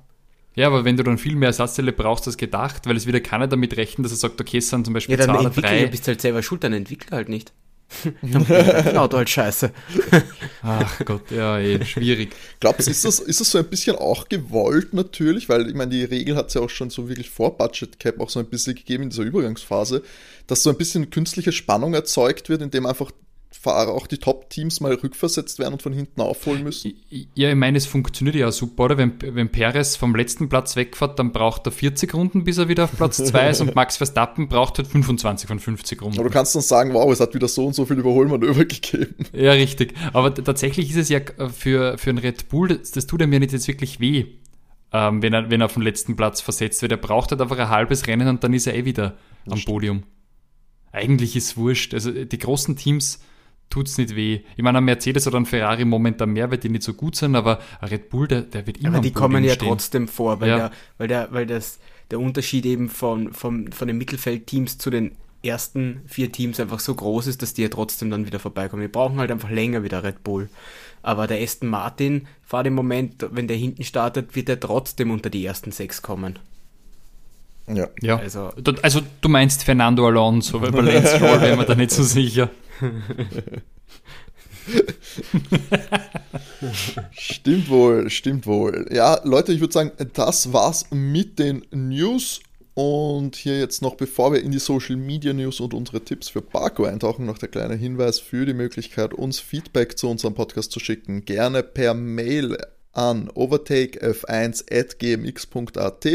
Ja, aber wenn du dann viel mehr Ersatzteile brauchst als gedacht, weil es wieder keiner damit rechnet, dass er sagt, okay, es sind zum Beispiel ja, dann zwei oder drei. Du bist halt selber schuld, dann entwickle halt nicht. Genau, halt scheiße. Ach Gott, ja, eh, schwierig. Glaubst du, ist das, ist das so ein bisschen auch gewollt natürlich? Weil ich meine, die Regel hat es ja auch schon so wirklich vor Budget Cap auch so ein bisschen gegeben in dieser Übergangsphase, dass so ein bisschen künstliche Spannung erzeugt wird, indem einfach Fahrer, auch die Top-Teams mal rückversetzt werden und von hinten aufholen müssen? Ja, ich meine, es funktioniert ja super, oder? Wenn, wenn Perez vom letzten Platz wegfährt, dann braucht er 40 Runden, bis er wieder auf Platz 2 ist und Max Verstappen braucht halt 25 von 50 Runden. Aber du kannst dann sagen, wow, es hat wieder so und so viel Überholmanöver gegeben. Ja, richtig. Aber tatsächlich ist es ja für, für einen Red Bull, das, das tut er mir nicht jetzt wirklich weh, ähm, wenn, er, wenn er auf den letzten Platz versetzt wird. Er braucht halt einfach ein halbes Rennen und dann ist er eh wieder am Podium. Eigentlich ist es wurscht. Also die großen Teams tut es nicht weh. Ich meine, ein Mercedes oder ein Ferrari momentan mehr, weil die nicht so gut sind, aber ein Red Bull, der, der wird immer Aber die kommen ja stehen. trotzdem vor, weil, ja. der, weil, der, weil das, der Unterschied eben von, von, von den Mittelfeldteams zu den ersten vier Teams einfach so groß ist, dass die ja trotzdem dann wieder vorbeikommen. Wir brauchen halt einfach länger wieder Red Bull. Aber der Aston Martin fahrt im Moment, wenn der hinten startet, wird er trotzdem unter die ersten sechs kommen. Ja. ja. Also, also du meinst Fernando Alonso, weil bei Lance Stroll wäre man da nicht so sicher. stimmt wohl, stimmt wohl. Ja, Leute, ich würde sagen, das war's mit den News Und hier jetzt noch, bevor wir in die Social Media News und unsere Tipps für Barco eintauchen, noch der kleine Hinweis für die Möglichkeit, uns Feedback zu unserem Podcast zu schicken. Gerne per Mail an overtakef1.gmx.at.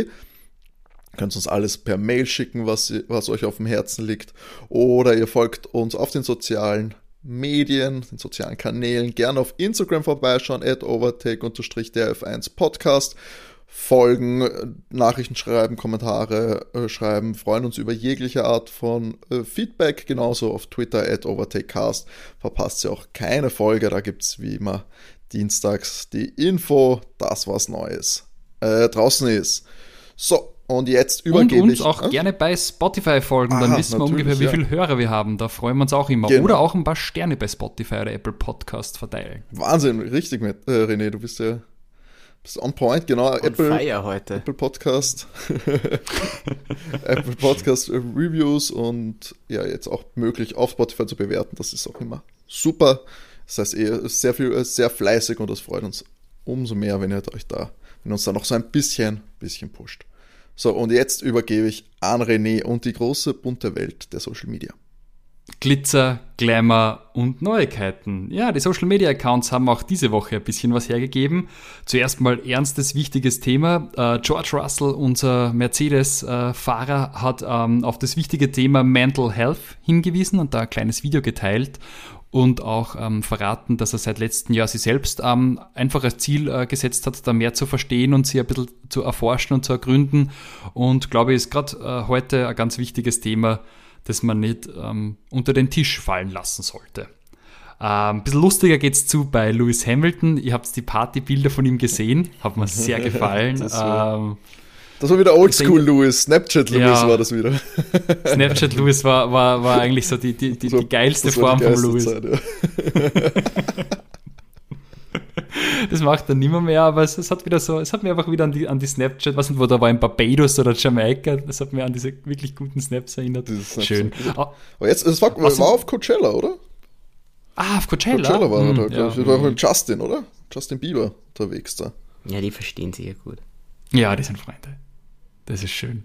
Könnt uns alles per Mail schicken, was, was euch auf dem Herzen liegt. Oder ihr folgt uns auf den sozialen Medien, den sozialen Kanälen. Gerne auf Instagram vorbeischauen, at overtake-der F1 Podcast folgen, Nachrichten schreiben, Kommentare äh, schreiben, freuen uns über jegliche Art von äh, Feedback, genauso auf Twitter at overtakecast. Verpasst ihr auch keine Folge, da gibt es wie immer dienstags die Info, das was Neues äh, draußen ist. So, und jetzt übergebe und uns ich. auch äh? gerne bei Spotify folgen, dann Aha, wissen wir ungefähr, wie viele Hörer wir haben. Da freuen wir uns auch immer. Genau. Oder auch ein paar Sterne bei Spotify oder Apple Podcast verteilen. Wahnsinn, richtig, mit, äh, René, du bist ja bist on point, genau. On Apple, fire heute. Apple Podcast, Apple Podcast Reviews und ja, jetzt auch möglich auf Spotify zu bewerten. Das ist auch immer super. Das heißt, ihr sehr viel, äh, sehr fleißig und das freut uns umso mehr, wenn ihr euch da, wenn ihr uns da noch so ein bisschen, bisschen pusht. So, und jetzt übergebe ich an René und die große bunte Welt der Social Media. Glitzer, Glamour und Neuigkeiten. Ja, die Social Media Accounts haben auch diese Woche ein bisschen was hergegeben. Zuerst mal ernstes, wichtiges Thema. Äh, George Russell, unser Mercedes-Fahrer, hat ähm, auf das wichtige Thema Mental Health hingewiesen und da ein kleines Video geteilt und auch ähm, verraten, dass er seit letztem Jahr sich selbst ähm, einfach als Ziel äh, gesetzt hat, da mehr zu verstehen und sie ein bisschen zu erforschen und zu ergründen. Und glaube ich, ist gerade äh, heute ein ganz wichtiges Thema, das man nicht ähm, unter den Tisch fallen lassen sollte. Ähm, ein bisschen lustiger geht's zu bei Lewis Hamilton. Ihr habt die Partybilder von ihm gesehen, hat mir sehr gefallen. Ähm, Das war wieder Oldschool Louis, Snapchat Louis Ja. war das wieder. Snapchat Lewis war, war, war eigentlich so die, die, die, So, die geilste war Form die von Lewis. Zeit, ja. Das macht er nimmer mehr, aber es, es hat wieder so, es hat mir einfach wieder an die, an die Snapchat, was nicht, wo da war in Barbados oder Jamaika, das hat mir an diese wirklich guten Snaps erinnert. Snaps Schön. Ah, Aber jetzt, es war, Was- war auf Coachella, oder? ah, auf Coachella. Coachella war er Hm, da, ja. glaube ich. Das war auch mit Justin, oder? Justin Bieber unterwegs da. Ja, die verstehen sich ja gut. Ja, die sind Freunde. Das ist schön.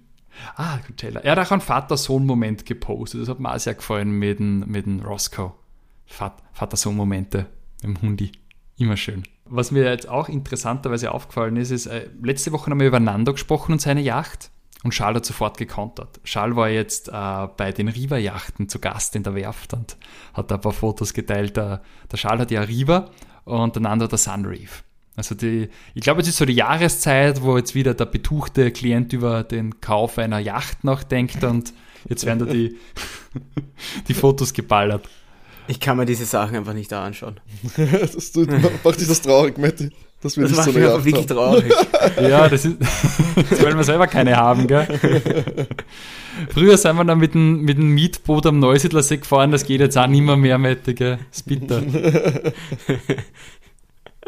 Ah, Coachella. Er hat auch einen Vater-Sohn-Moment gepostet. Das hat mir auch sehr gefallen mit dem, mit dem Roscoe. Vat- Vater-Sohn-Momente mit dem Hundi. Immer schön. Was mir jetzt auch interessanterweise aufgefallen ist, ist, äh, letzte Woche haben wir über Nando gesprochen und seine Yacht. Und Charles hat sofort gekontert. Charles war jetzt äh, bei den Riva-Yachten zu Gast in der Werft und hat ein paar Fotos geteilt. Der, der Charles hat ja Riva und der Nando hat der Sunreef. Also die, ich glaube, es ist so die Jahreszeit, wo jetzt wieder der betuchte Klient über den Kauf einer Yacht nachdenkt und jetzt werden da die, die Fotos geballert. Ich kann mir diese Sachen einfach nicht da anschauen. das tut, macht dich das traurig, Matti? Dass wir Das macht so mich Yacht wirklich traurig. Ja, das ist, das wollen wir selber keine haben, gell? Früher sind wir dann mit dem, mit dem Mietboot am Neusiedlersee gefahren, das geht jetzt auch nicht mehr mehr, Mette, gell? Das ist bitter.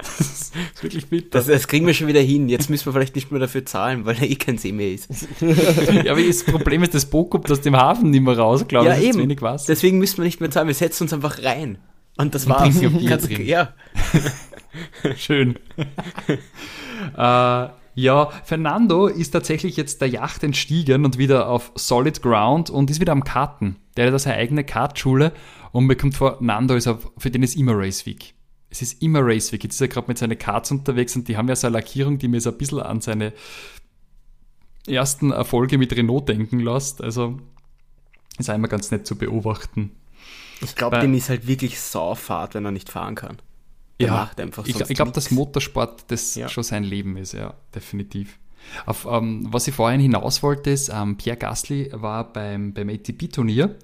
Das ist wirklich bitter. Das, das kriegen wir schon wieder hin. Jetzt müssen wir vielleicht nicht mehr dafür zahlen, weil da eh kein See mehr ist. Ja, aber das Problem ist, das Boot kommt aus dem Hafen nicht mehr raus, glaube ich. ja, eben. wenig Wasser. Deswegen müssen wir nicht mehr zahlen. Wir setzen uns einfach rein. Und das Und war's. drin. ja. Schön. äh, ja, Fernando ist tatsächlich jetzt der Yacht entstiegen und wieder auf Solid Ground und ist wieder am Karten. Der hat seine eigene Kartschule und mir kommt vor, Nando ist auf, für den ist immer Race Week. Es ist immer Race Week. Jetzt ist er gerade mit seinen Karts unterwegs und die haben ja so eine Lackierung, die mir so ein bisschen an seine ersten Erfolge mit Renault denken lässt. Also ist einmal ganz nett zu beobachten. Ich glaube, dem ist halt wirklich Saufahrt, wenn er nicht fahren kann. Der macht einfach ich, ich glaube, dass Motorsport das Ja. schon sein Leben ist, ja, definitiv. Auf, ähm, was ich vorhin hinaus wollte, ist, ähm, Pierre Gasly war beim, beim ATP-Turnier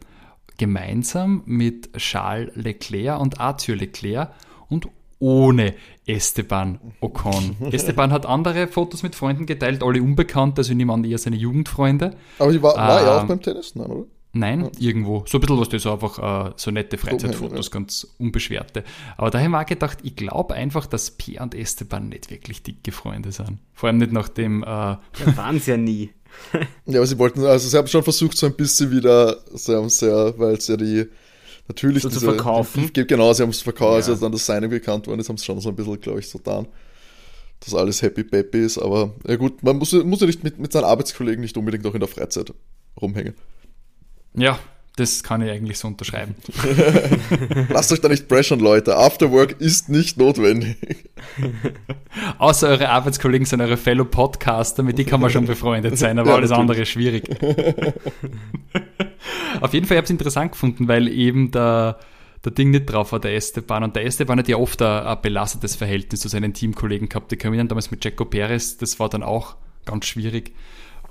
gemeinsam mit Charles Leclerc und Arthur Leclerc und ohne Esteban Ocon. Esteban hat andere Fotos mit Freunden geteilt, alle unbekannt, also ich nehme an, eher seine Jugendfreunde. Aber die war, war er auch Ähm, beim Tennis? Nein, oder? Nein, irgendwo. So ein bisschen was das einfach äh, so nette Freizeitfotos, ganz unbeschwerte. Aber da habe ich mir auch gedacht, ich glaube einfach, dass Pierre und Esteban nicht wirklich dicke Freunde sind. Vor allem nicht nach dem, äh, Ja, waren sie ja nie. Ja, aber sie wollten, also sie haben schon versucht, so ein bisschen wieder, sie haben ja, weil es ja die, natürlich So zu diese- verkaufen. Die, genau, sie haben es verkauft, Ja. als ja dann das Signing bekannt worden ist, haben sie schon so ein bisschen, glaube ich, so getan. dass alles happy peppy ist. Aber ja gut, man muss, muss ja nicht mit, mit seinen Arbeitskollegen nicht unbedingt auch in der Freizeit rumhängen. Ja, das kann ich eigentlich so unterschreiben. Lasst euch da nicht pressern, Leute. Afterwork ist nicht notwendig. Außer eure Arbeitskollegen sind eure Fellow Podcaster, mit denen kann man schon befreundet sein, aber Ja, alles natürlich. andere ist schwierig. Auf jeden Fall, ich habe es interessant gefunden, weil eben der, der Ding nicht drauf war, der Esteban. Und der Esteban hat ja oft ein, ein belastetes Verhältnis zu seinen Teamkollegen gehabt. Die können damals mit Jaco Perez, das war dann auch ganz schwierig.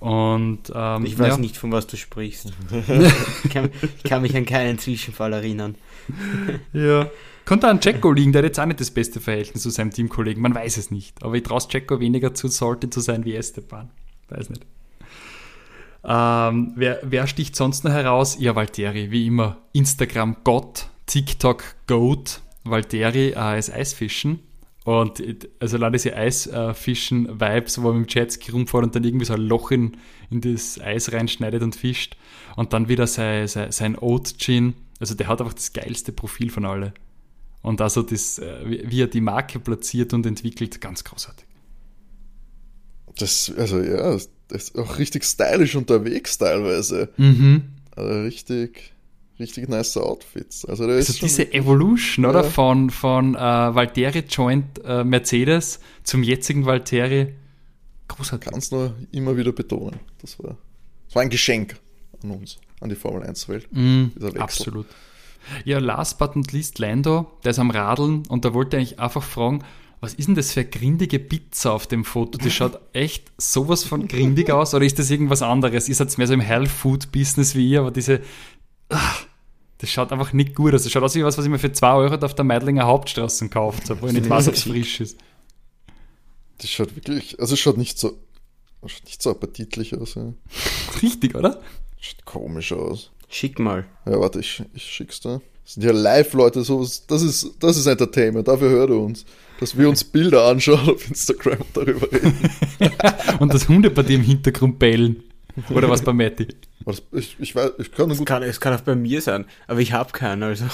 Und ähm, Ich weiß ja, nicht, von was du sprichst. ich, kann, ich kann mich an keinen Zwischenfall erinnern. Ja. Konnte an Jacko liegen, der hat jetzt auch nicht das beste Verhältnis zu seinem Teamkollegen. Man weiß es nicht. Aber ich traue Jacko weniger zu, sollte zu sein wie Esteban. Weiß nicht. Ähm, wer, wer sticht sonst noch heraus? Ja, Valtteri, wie immer. Instagram Gott, TikTok Goat, Valtteri äh, als Eisfischen. Und äh, also allein diese Eisfischen-Vibes, wo er mit dem Jetski rumfährt und dann irgendwie so ein Loch in, in das Eis reinschneidet und fischt. Und dann wieder sein, sein, sein Oat Gin. Also der hat einfach das geilste Profil von alle. Und also das, äh, wie er die Marke platziert und entwickelt, ganz großartig. Das, also ja, das ist auch richtig stylisch unterwegs teilweise. Mhm. Also richtig, richtig nice Outfits. Also, der Also diese Evolution, oder? Ja. Von, von äh, Valtteri Joint äh, Mercedes zum jetzigen Valtteri. Großartig. kann es nur immer wieder betonen. Das war, das war ein Geschenk an uns, an die Formel 1-Welt. Mm, absolut. Ja, last but not least Lando, der ist am Radeln und da wollte ich einfach fragen, was ist denn das für eine grindige Pizza auf dem Foto? Das schaut echt sowas von grindig aus oder ist das irgendwas anderes? Ist jetzt mehr so im Health Food Business wie ihr, aber diese, ah, das schaut einfach nicht gut aus. Das schaut aus wie was, was ich mir für 2 Euro auf der Meidlinger Hauptstraße gekauft habe, wo ich nicht weiß, ob es frisch ist. Das schaut wirklich, also es schaut nicht so, schaut nicht so appetitlich aus. Ja. Richtig, oder? Schaut komisch aus. Schick mal. Ja, warte, ich, ich schick's dir. Das sind ja Live-Leute, so, das ist, das ist Entertainment, dafür hört ihr uns. Dass wir uns Bilder anschauen auf Instagram und darüber reden. Und das Hunde bei dir im Hintergrund bellen. Oder was bei Matti? Ich, ich weiß, ich kann Es kann, es kann auch bei mir sein, aber ich habe keinen, also.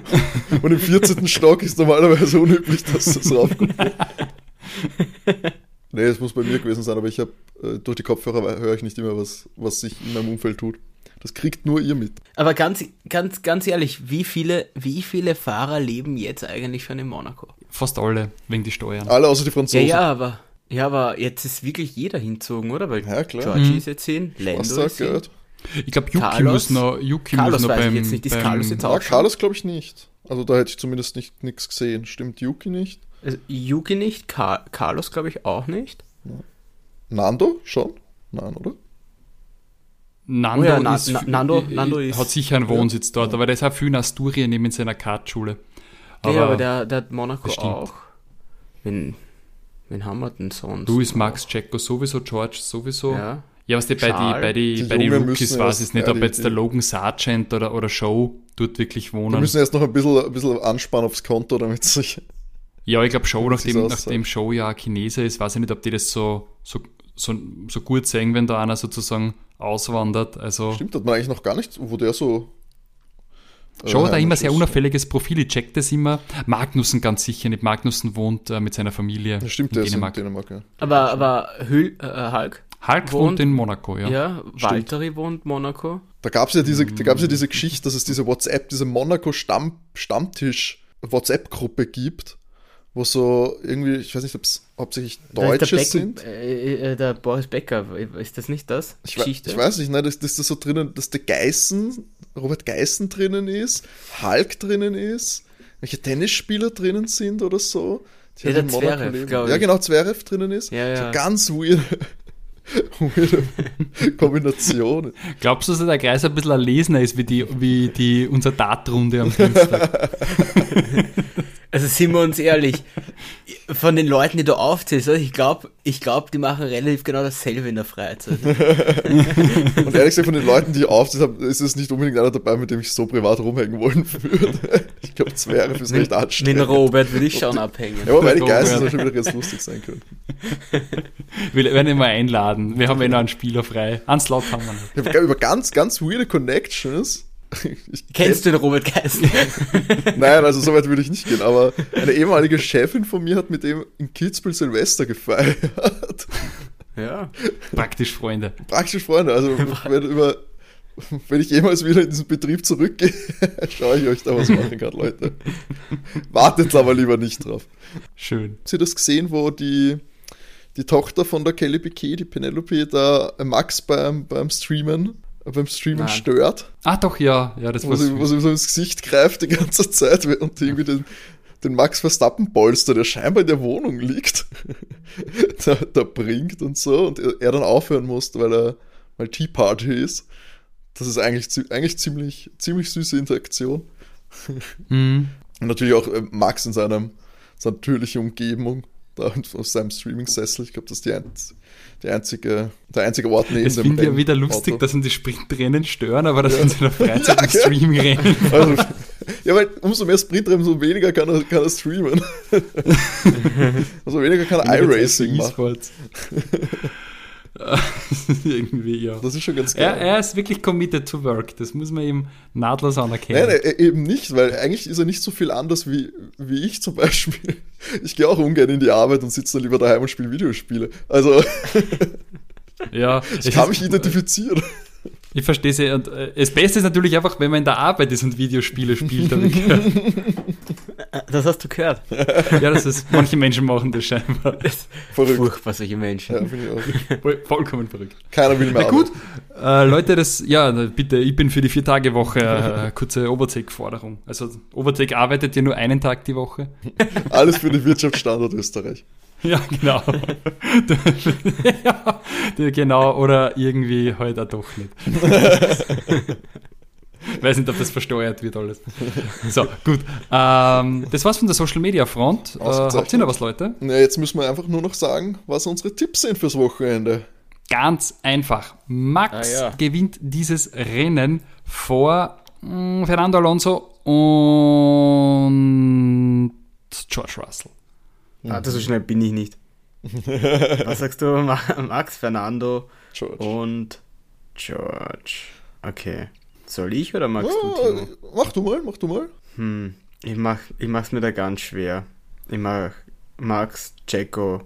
Und im 14. Stock ist normalerweise unüblich, dass das raufkommt. Nee, es muss bei mir gewesen sein, aber ich habe äh, durch die Kopfhörer höre ich nicht immer, was, was sich in meinem Umfeld tut. Das kriegt nur ihr mit. Aber ganz, ganz, ganz ehrlich, wie viele, wie viele Fahrer leben jetzt eigentlich schon in Monaco? Fast alle, wegen die Steuern. Alle außer die Ja, Franzosen. ja, aber, ja, aber jetzt ist wirklich jeder hinzogen, oder? Weil Ja, klar. Georgie Mhm. ist jetzt hin, Lando ist hin. gehört? Ich glaube, Yuki Carlos? muss noch, Yuki Carlos muss noch weiß ich beim, jetzt nicht. Ist beim Carlos jetzt auch Ja, schon? Carlos glaube ich nicht. Also da hätte ich zumindest nicht nichts gesehen. Stimmt Yuki nicht? Also, Yuki nicht, Car Carlos glaube ich auch nicht. Nando schon? Nein, oder? Nando, Oh ja, Na- ist, Na- Nando- äh, Nando ist- hat sicher einen Wohnsitz dort, aber der ist auch viel in Asturien neben seiner Kartschule. Aber, ja, aber der, der hat Monaco bestimmt. auch. Wen, wen haben wir denn sonst? Luis, Max, Checo sowieso, George sowieso. Ja, Ja. was die bei die, Charles. bei die, Die bei die Rookies erst- ich nicht, ja, ob die- jetzt der die- Logan Sargent oder, oder Show dort wirklich Wir wohnen. müssen erst noch ein bisschen, ein bisschen anspannen aufs Konto, damit sich. Ja, ich glaube Show, nachdem, nachdem Show ja ein Chinese ist, weiß ich nicht, ob die das so, so, so, so gut sehen, wenn da einer sozusagen auswandert. Also Stimmt, hat man eigentlich noch gar nicht, wo der so. äh, hat da immer sehr unauffälliges Profil, ich check das immer. Magnussen ganz sicher nicht. Magnussen wohnt äh, mit seiner Familie Ja, stimmt, in der ist in Dänemark. Dänemark, ja. Aber, aber Hül, äh, Hulk? Hulk wohnt, wohnt- in Monaco, ja. Ja, Valtteri wohnt Monaco. Da gab es ja diese, da gab's ja diese Geschichte, dass es diese WhatsApp, diese Monaco-Stammtisch-WhatsApp-Gruppe gibt, wo so irgendwie, ich weiß nicht, ob es hauptsächlich Deutsche der Becken- sind. Äh, äh, der Boris Becker, ist das nicht das? Ich, we ich weiß nicht, ne, dass, dass das so drinnen, dass der Geißen, Robert Geißen drinnen ist, Hulk drinnen ist, welche Tennisspieler drinnen sind oder so. Die Ja, halt der Zverev, leben. glaub Ja, ich. genau, Zverev drinnen ist. Ja, ja. So ganz weird. weirde Kombinationen. Glaubst du, dass der Kreis ein bisschen erlesener ist wie die, wie die unser Dartrunde am Dienstag? Also sind wir uns ehrlich, von den Leuten, die du aufzählst, ich glaube, ich glaub, die machen relativ genau dasselbe in der Freizeit. Und ehrlich gesagt, von den Leuten, die ich aufzählt habe, ist es nicht unbedingt einer dabei, mit dem ich so privat rumhängen wollen würde. Ich glaube, Zverev ist recht Mit anstrengend. Robert würde ich schon abhängen. Ja, aber meine. Geister soll schon wieder ganz lustig sein können. Wir werden ihn mal einladen. Wir haben eh noch einen Spieler frei. Einen Slot haben wir noch. Über ganz, ganz weirde Connections Kennst kenn, du den Robert Geisler? Nein, also so weit würde ich nicht gehen, aber eine ehemalige Chefin von mir hat mit dem in Kitzbühel Silvester gefeiert. Ja. Praktisch Freunde. Praktisch Freunde. Also wenn, über, wenn ich jemals wieder in diesen Betrieb zurückgehe, schaue ich euch da was machen kann, Leute. Wartet aber lieber nicht drauf. Schön. Habt ihr das gesehen, wo die, die Tochter von der Kelly Piquet, die Penelope, da Max beim, beim Streamen beim Streamen Nein. stört. Ah, doch, ja. ja das sie, wo sie so ins Gesicht greift die ganze Zeit und irgendwie den, den Max Verstappen Polster, der scheinbar in der Wohnung liegt, da, da, bringt und so und er, er dann aufhören muss, weil er weil Tea Party ist. Das ist eigentlich, eigentlich ziemlich, ziemlich süße Interaktion. Mhm. Und natürlich auch äh, Max in seinem, seiner natürlichen Umgebung, da auf seinem Streaming-Sessel. Ich glaube, das ist die, die einzige, der einzige Ort neben dem Ich finde ja wieder lustig, Auto. dass ihn die Sprintrennen stören, aber dass ja. in seiner Freizeit ja, Stream rennen. Also, ja, weil umso mehr Sprintrennen, umso weniger kann er, kann er streamen. umso weniger kann er iRacing machen. Irgendwie, ja. Das ist schon ganz geil. Er, er, ist wirklich committed to work. Das muss man ihm nahtlos anerkennen. Nein, nein, eben nicht, weil eigentlich ist er nicht so viel anders wie, wie ich zum Beispiel. Ich gehe auch ungern in die Arbeit und sitze dann lieber daheim und spiele Videospiele. Also, ja, ich kann mich identifizieren. Ich verstehe sie. Und äh, das Beste ist natürlich einfach, wenn man in der Arbeit ist und Videospiele spielt. das hast du gehört. ja, das ist, manche Menschen machen das scheinbar. Verrückt. Furchtbar, solche Menschen. Ja, ich auch. Vollkommen verrückt. Keiner will mehr. Na gut, äh, Leute, das, ja, bitte, ich bin für die Vier-Tage-Woche äh, kurze Overtake-Forderung. Also, Overtake arbeitet ja nur einen Tag die Woche. Alles für den Wirtschaftsstandort Österreich. Ja, genau. ja, genau, oder irgendwie heute halt auch doch nicht. Weiß nicht, ob das versteuert wird alles. So, gut. Ähm, das war's von der Social Media Front. Äh, habt ihr noch was, Leute? Ja, jetzt müssen wir einfach nur noch sagen, was unsere Tipps sind fürs Wochenende. Ganz einfach. Max ah, ja. gewinnt dieses Rennen vor mh, hm, Fernando Alonso und George Russell. Ah, so schnell bin ich nicht. Was sagst du, Max, Fernando George. und George? Okay. Soll ich oder magst ja, du, Timo? Mach du mal, mach du mal. Hm, ich mach, ich mach's mir da ganz schwer. Ich mach Max, Jacko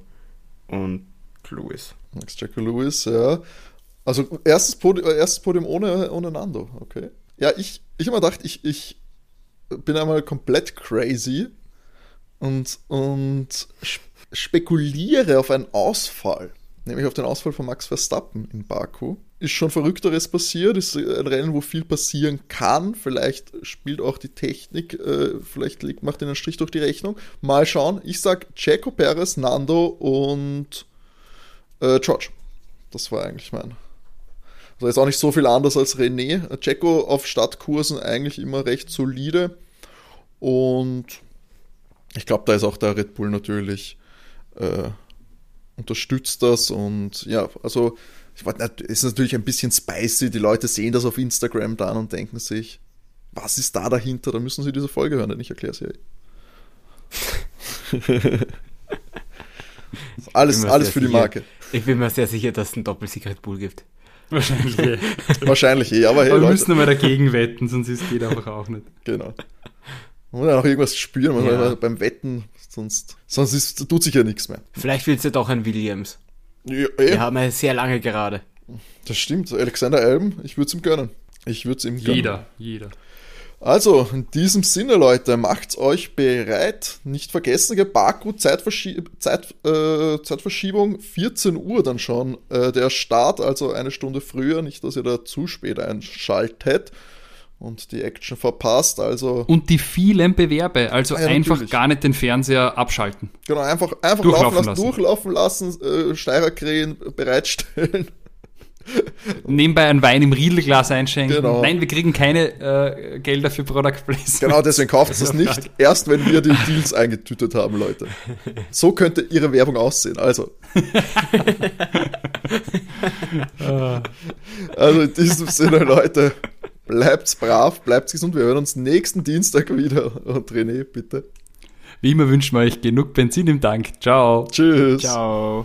und Lewis. Max, Jacko, Lewis, ja. Also erstes Podium, erstes Podium ohne, ohne Nando, okay. Ja, ich, ich habe mir gedacht, ich, ich bin einmal komplett crazy und, und spekuliere auf einen Ausfall, nämlich auf den Ausfall von Max Verstappen in Baku. Ist schon Verrückteres passiert, ist ein Rennen, wo viel passieren kann. Vielleicht spielt auch die Technik, äh, vielleicht liegt, macht einen Strich durch die Rechnung. Mal schauen. Ich sag Checo Perez, Nando und äh, George. Das war eigentlich mein. Also ist auch nicht so viel anders als René. Checo auf Stadtkursen eigentlich immer recht solide. Und ich glaube, da ist auch der Red Bull natürlich äh, unterstützt das und ja, also ich weiß, ist natürlich ein bisschen spicy. Die Leute sehen das auf Instagram dann und denken sich, was ist da dahinter? Da müssen sie diese Folge hören, denn ich erkläre es ja. alles alles für die sicher, Marke. Ich bin mir sehr sicher, dass es einen Doppelsieg Red Bull gibt. Wahrscheinlich eh. Wahrscheinlich eh, aber hey. Aber wir müssen mal dagegen wetten, sonst ist geht einfach auch nicht. Genau. Man muss ja auch irgendwas spüren ja. beim Wetten, sonst, sonst ist, tut sich ja nichts mehr. Vielleicht wird es ja doch ein Williams. Ja, Wir haben ja sehr lange gerade. Das stimmt. Alexander Alben, ich würde es ihm gönnen. Ich würde es ihm gönnen. Jeder, jeder. Also, in diesem Sinne, Leute, macht's euch bereit. Nicht vergessen, Baku Zeitverschieb Zeit, äh, Zeitverschiebung, 14 Uhr dann schon äh, der Start, also eine Stunde früher, nicht, dass ihr da zu spät einschaltet und die Action verpasst. Also und die vielen Bewerbe, also ja, einfach gar nicht den Fernseher abschalten. Genau, einfach, einfach durchlaufen lassen, lassen, durchlaufen lassen, äh, Steirerkrähen bereitstellen. Nebenbei ein Wein im Riedelglas einschenken. Genau. Nein, wir kriegen keine äh, Gelder für Product Placement. Genau, deswegen kauft es das nicht. Erst wenn wir die Deals eingetütet haben, Leute. So könnte ihre Werbung aussehen. Also. also in diesem Sinne, Leute. Bleibt's brav, bleibt gesund. Wir hören uns nächsten Dienstag wieder. Und René, bitte. Wie immer wünschen wir euch genug Benzin im Tank. Ciao. Tschüss. Ciao.